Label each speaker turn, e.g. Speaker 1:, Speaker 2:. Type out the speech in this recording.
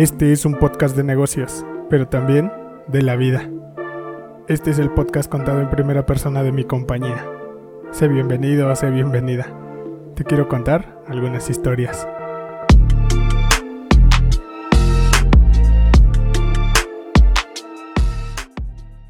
Speaker 1: Este es un podcast de negocios, pero también de la vida. Este es el podcast contado en primera persona de mi compañía. Sé bienvenido o sé bienvenida. Te quiero contar algunas historias.